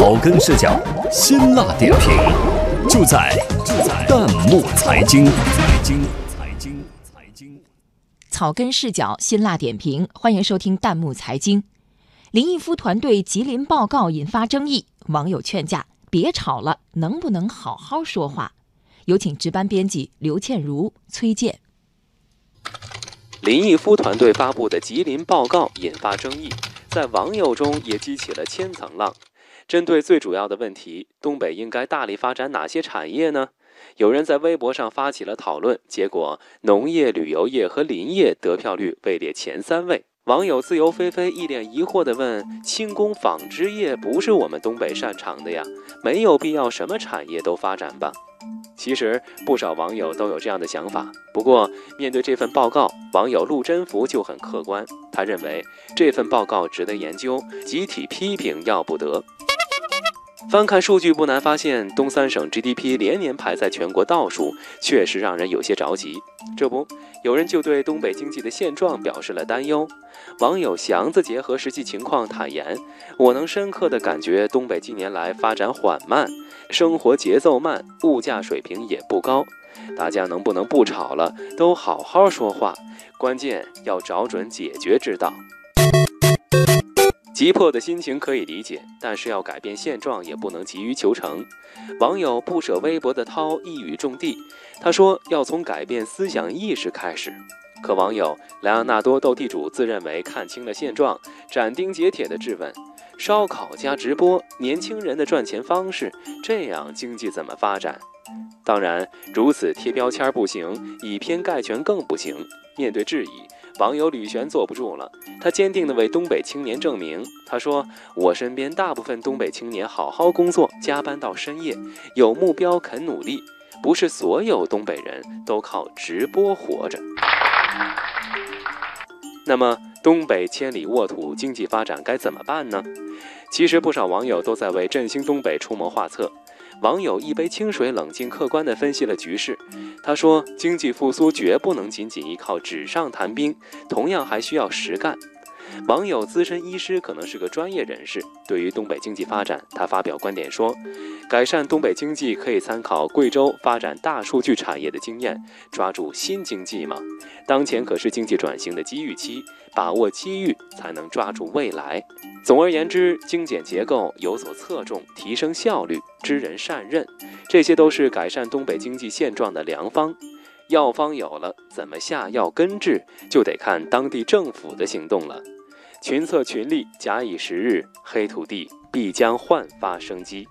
草根视角，辛辣点评，就在就在弹幕财经。财经财经财经，草根视角，辛辣点评，欢迎收听弹幕财经。林毅夫团队吉林报告引发争议，网友劝架别吵了，能不能好好说话？有请值班编辑刘倩茹、崔健。林毅夫团队发布的吉林报告引发争议，在网友中也激起了千层浪。针对最主要的问题，东北应该大力发展哪些产业呢？有人在微博上发起了讨论，结果农业、旅游业和林业得票率位列前三位。网友自由飞飞一脸疑惑地问：“轻工纺织业不是我们东北擅长的呀，没有必要什么产业都发展吧？”其实不少网友都有这样的想法。不过，面对这份报告，网友陆真福就很客观，他认为这份报告值得研究，集体批评要不得。翻看数据不难发现，东三省 GDP 连年排在全国倒数，确实让人有些着急。这不，有人就对东北经济的现状表示了担忧。网友祥子结合实际情况坦言：“我能深刻地感觉东北近年来发展缓慢，生活节奏慢，物价水平也不高。大家能不能不吵了，都好好说话？关键要找准解决之道。”急迫的心情可以理解，但是要改变现状也不能急于求成。网友不舍微博的涛一语中的，他说要从改变思想意识开始。可网友莱昂纳多斗地主自认为看清了现状，斩钉截铁地质问：烧烤加直播，年轻人的赚钱方式，这样经济怎么发展？当然，如此贴标签不行，以偏概全更不行。面对质疑。网友吕璇坐不住了，他坚定地为东北青年证明。他说：“我身边大部分东北青年好好工作，加班到深夜，有目标，肯努力。不是所有东北人都靠直播活着。”那么，东北千里沃土，经济发展该怎么办呢？其实，不少网友都在为振兴东北出谋划策。网友一杯清水，冷静客观地分析了局势。他说：“经济复苏绝不能仅仅依靠纸上谈兵，同样还需要实干。”网友资深医师可能是个专业人士，对于东北经济发展，他发表观点说：“改善东北经济可以参考贵州发展大数据产业的经验，抓住新经济嘛。当前可是经济转型的机遇期，把握机遇才能抓住未来。总而言之，精简结构，有所侧重，提升效率，知人善任，这些都是改善东北经济现状的良方。药方有了，怎么下药根治，就得看当地政府的行动了。群策群力，假以时日，黑土地必将焕发生机。